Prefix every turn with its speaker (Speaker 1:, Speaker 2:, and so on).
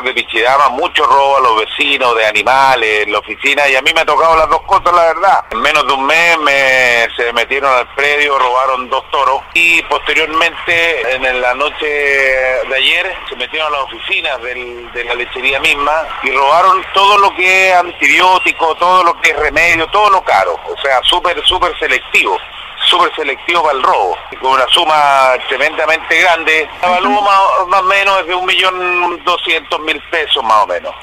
Speaker 1: de Pichidama, mucho robo a los vecinos, de animales, en la oficina, y a mí me ha tocado las dos cosas, la verdad. En menos de un mes me, se metieron al predio, robaron dos toros, y posteriormente, en la noche de ayer, se metieron a las oficinas de la lechería misma y robaron todo lo que es antibiótico, todo lo que es remedio, todo lo caro, o sea, súper, súper selectivo súper selectivo para el robo, con una suma tremendamente grande. La más, o menos de un millón doscientos mil pesos más o menos.